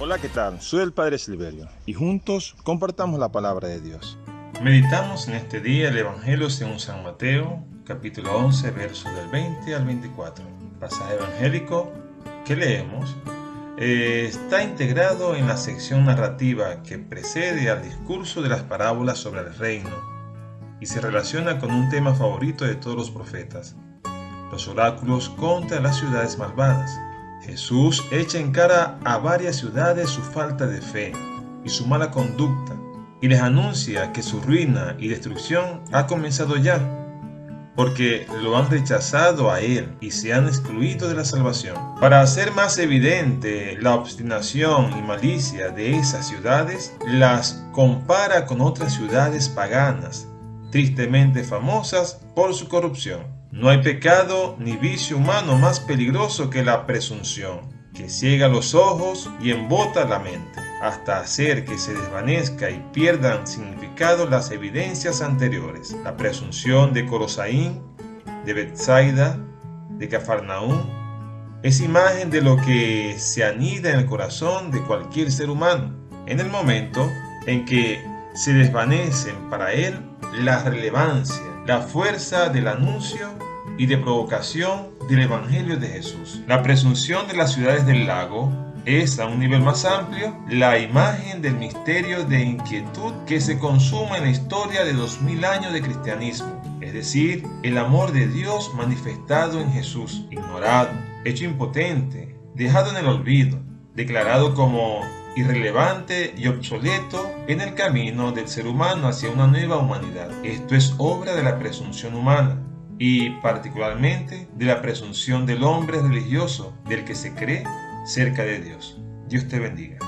Hola, ¿qué tal? Soy el Padre Silverio y juntos compartamos la palabra de Dios. Meditamos en este día el Evangelio según San Mateo, capítulo 11, versos del 20 al 24. pasaje evangélico que leemos eh, está integrado en la sección narrativa que precede al discurso de las parábolas sobre el reino y se relaciona con un tema favorito de todos los profetas, los oráculos contra las ciudades malvadas. Jesús echa en cara a varias ciudades su falta de fe y su mala conducta y les anuncia que su ruina y destrucción ha comenzado ya, porque lo han rechazado a Él y se han excluido de la salvación. Para hacer más evidente la obstinación y malicia de esas ciudades, las compara con otras ciudades paganas, tristemente famosas por su corrupción. No hay pecado ni vicio humano más peligroso que la presunción, que ciega los ojos y embota la mente, hasta hacer que se desvanezca y pierdan significado las evidencias anteriores. La presunción de Corosaín, de Bethsaida, de Cafarnaúm, es imagen de lo que se anida en el corazón de cualquier ser humano, en el momento en que se desvanecen para él la relevancia, la fuerza del anuncio y de provocación del Evangelio de Jesús. La presunción de las ciudades del lago es a un nivel más amplio la imagen del misterio de inquietud que se consuma en la historia de dos mil años de cristianismo, es decir, el amor de Dios manifestado en Jesús, ignorado, hecho impotente, dejado en el olvido, declarado como irrelevante y obsoleto en el camino del ser humano hacia una nueva humanidad. Esto es obra de la presunción humana y particularmente de la presunción del hombre religioso del que se cree cerca de Dios. Dios te bendiga.